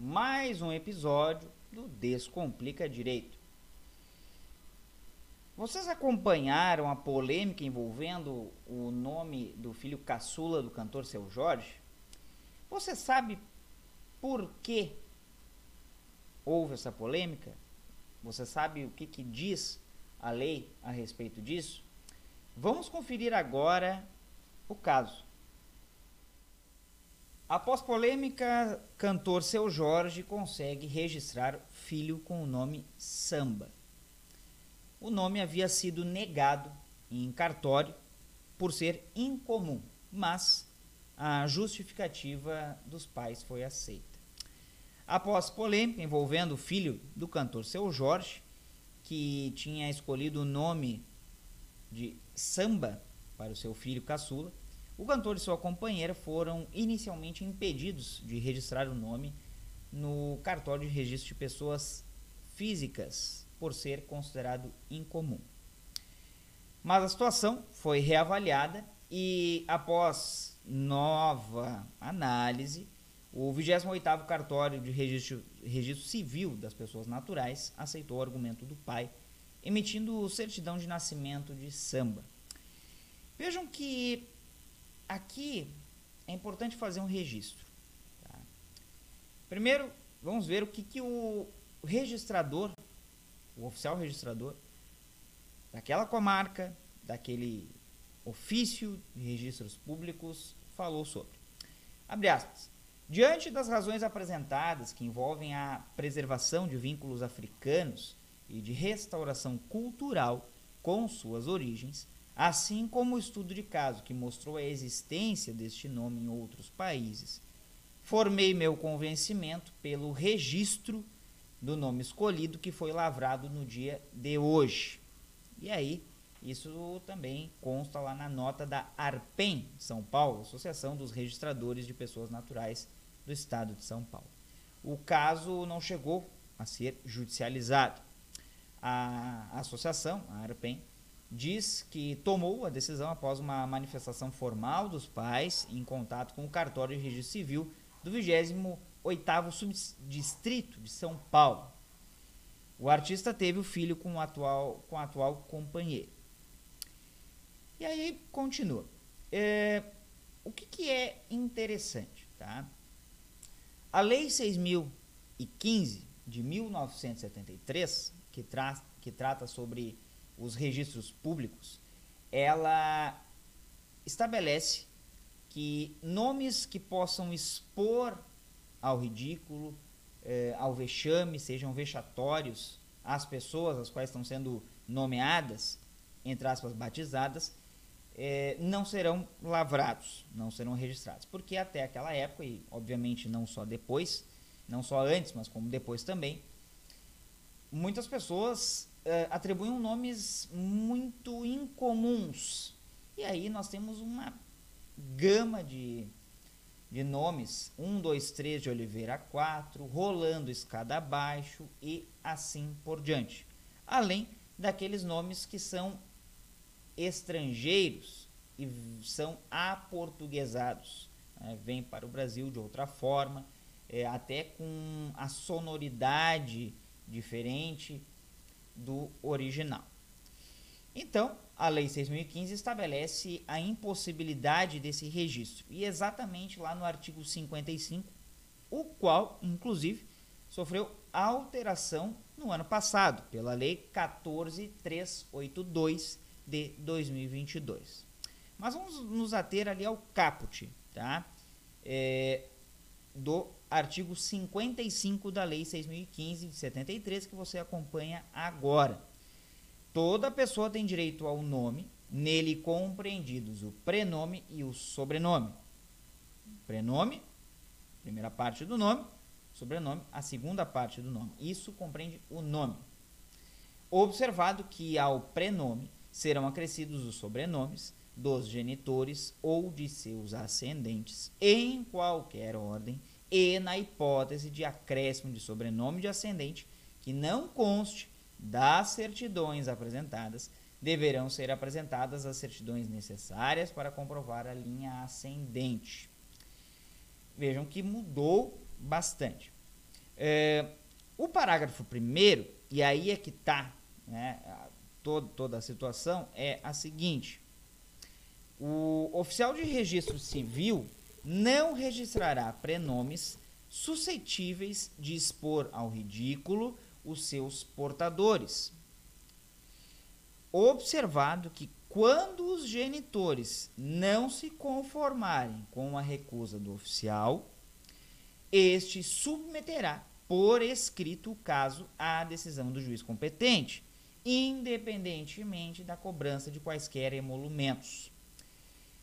Mais um episódio do Descomplica Direito. Vocês acompanharam a polêmica envolvendo o nome do filho caçula do cantor Seu Jorge? Você sabe por que houve essa polêmica? Você sabe o que, que diz a lei a respeito disso? Vamos conferir agora o caso. Após polêmica, cantor Seu Jorge consegue registrar filho com o nome Samba. O nome havia sido negado em cartório por ser incomum, mas a justificativa dos pais foi aceita. Após polêmica envolvendo o filho do cantor Seu Jorge, que tinha escolhido o nome de Samba para o seu filho caçula, o cantor e sua companheira foram inicialmente impedidos de registrar o nome no cartório de registro de pessoas físicas, por ser considerado incomum. Mas a situação foi reavaliada e, após nova análise, o 28º Cartório de registro, registro Civil das Pessoas Naturais aceitou o argumento do pai, emitindo certidão de nascimento de samba. Vejam que aqui é importante fazer um registro. Tá? Primeiro, vamos ver o que, que o registrador, o oficial registrador, daquela comarca, daquele ofício de registros públicos, falou sobre. Abre aspas. Diante das razões apresentadas que envolvem a preservação de vínculos africanos e de restauração cultural com suas origens, assim como o estudo de caso que mostrou a existência deste nome em outros países. Formei meu convencimento pelo registro do nome escolhido que foi lavrado no dia de hoje. E aí, isso também consta lá na nota da ARPEM São Paulo, Associação dos Registradores de Pessoas Naturais do Estado de São Paulo. O caso não chegou a ser judicializado. A associação, a ARPEM, diz que tomou a decisão após uma manifestação formal dos pais em contato com o cartório de registro civil do 28º subdistrito de São Paulo. O artista teve o filho com o atual, com o atual companheiro. E aí continua. É, o que, que é interessante? Tá? A Lei 6.015 de 1973, que, tra que trata sobre os registros públicos, ela estabelece que nomes que possam expor ao ridículo, eh, ao vexame, sejam vexatórios às pessoas as quais estão sendo nomeadas, entre aspas, batizadas, eh, não serão lavrados, não serão registrados. Porque até aquela época, e obviamente não só depois, não só antes, mas como depois também, muitas pessoas uh, atribuem nomes muito incomuns. E aí nós temos uma gama de, de nomes: 1, 2, 3 de Oliveira 4, rolando escada abaixo e assim por diante. Além daqueles nomes que são estrangeiros e são aportuguesados. Né? Vêm para o Brasil de outra forma, é, até com a sonoridade diferente do original. Então, a Lei 6.015 estabelece a impossibilidade desse registro, e exatamente lá no artigo 55, o qual, inclusive, sofreu alteração no ano passado, pela Lei 14382 de 2022. Mas vamos nos ater ali ao caput, tá? É, do artigo 55 da Lei 6.015 de 73, que você acompanha agora. Toda pessoa tem direito ao nome, nele compreendidos o prenome e o sobrenome. Prenome, primeira parte do nome, sobrenome, a segunda parte do nome. Isso compreende o nome. Observado que ao prenome serão acrescidos os sobrenomes dos genitores ou de seus ascendentes, em qualquer ordem, e na hipótese de acréscimo de sobrenome de ascendente que não conste das certidões apresentadas, deverão ser apresentadas as certidões necessárias para comprovar a linha ascendente. Vejam que mudou bastante. É, o parágrafo primeiro, e aí é que está né, todo, toda a situação, é a seguinte: o oficial de registro civil não registrará prenomes suscetíveis de expor ao ridículo os seus portadores. Observado que quando os genitores não se conformarem com a recusa do oficial, este submeterá por escrito o caso à decisão do juiz competente, independentemente da cobrança de quaisquer emolumentos.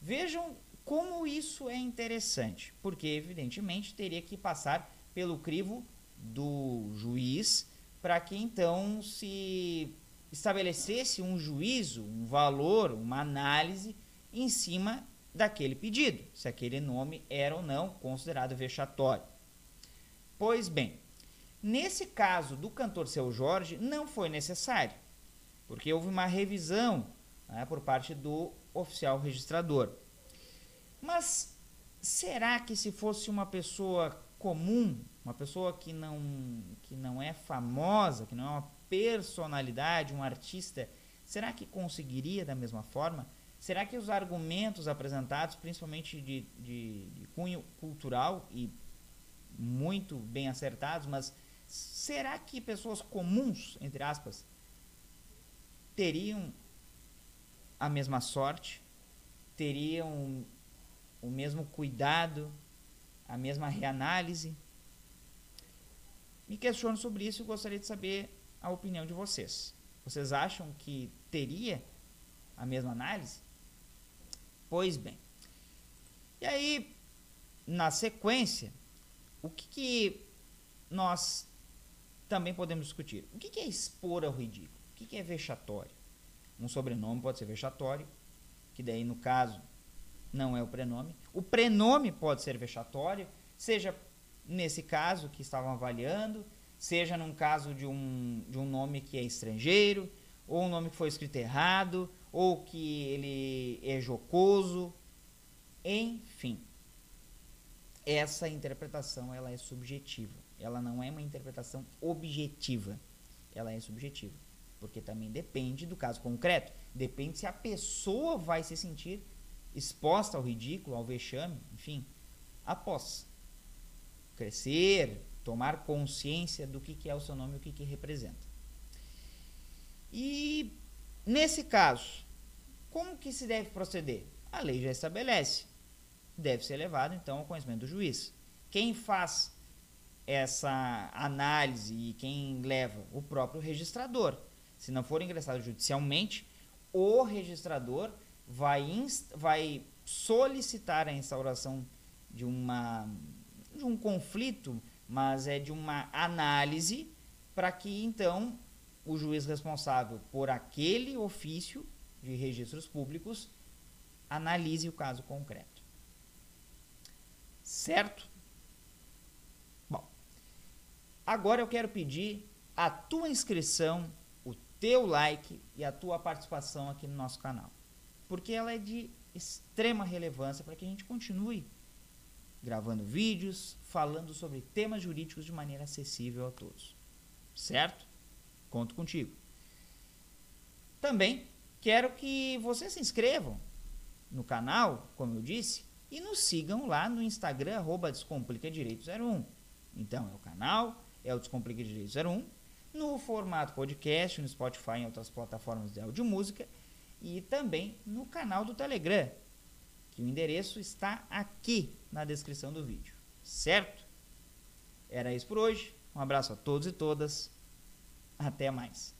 Vejam como isso é interessante, porque evidentemente teria que passar pelo crivo do juiz para que então se estabelecesse um juízo, um valor, uma análise em cima daquele pedido, se aquele nome era ou não considerado vexatório. Pois bem, nesse caso do cantor Seu Jorge não foi necessário, porque houve uma revisão né, por parte do oficial registrador. Mas será que se fosse uma pessoa comum, uma pessoa que não, que não é famosa, que não é uma personalidade, um artista, será que conseguiria da mesma forma? Será que os argumentos apresentados, principalmente de, de, de cunho cultural e muito bem acertados, mas será que pessoas comuns, entre aspas, teriam a mesma sorte, teriam o mesmo cuidado, a mesma reanálise? Me questiono sobre isso e gostaria de saber a opinião de vocês. Vocês acham que teria a mesma análise? Pois bem. E aí, na sequência, o que, que nós também podemos discutir? O que, que é expor ao ridículo? O que, que é vexatório? Um sobrenome pode ser vexatório, que daí, no caso, não é o prenome. O prenome pode ser vexatório, seja nesse caso que estavam avaliando, seja num caso de um, de um nome que é estrangeiro, ou um nome que foi escrito errado, ou que ele é jocoso, enfim. Essa interpretação ela é subjetiva, ela não é uma interpretação objetiva, ela é subjetiva, porque também depende do caso concreto, depende se a pessoa vai se sentir exposta ao ridículo, ao vexame, enfim, após crescer, tomar consciência do que, que é o seu nome e o que, que representa. E nesse caso, como que se deve proceder? A lei já estabelece. Deve ser levado então ao conhecimento do juiz. Quem faz essa análise e quem leva o próprio registrador. Se não for ingressado judicialmente, o registrador vai, vai solicitar a instauração de, uma, de um conflito, mas é de uma análise para que então o juiz responsável por aquele ofício de registros públicos analise o caso concreto. Certo? Bom, agora eu quero pedir a tua inscrição, teu like e a tua participação aqui no nosso canal porque ela é de extrema relevância para que a gente continue gravando vídeos, falando sobre temas jurídicos de maneira acessível a todos. Certo? Conto contigo. Também quero que vocês se inscrevam no canal, como eu disse, e nos sigam lá no Instagram, arroba Descomplica Direito 01. Então, é o canal, é o Descomplica Direito 01, no formato podcast, no Spotify e em outras plataformas de áudio música, e também no canal do Telegram, que o endereço está aqui na descrição do vídeo, certo? Era isso por hoje. Um abraço a todos e todas. Até mais.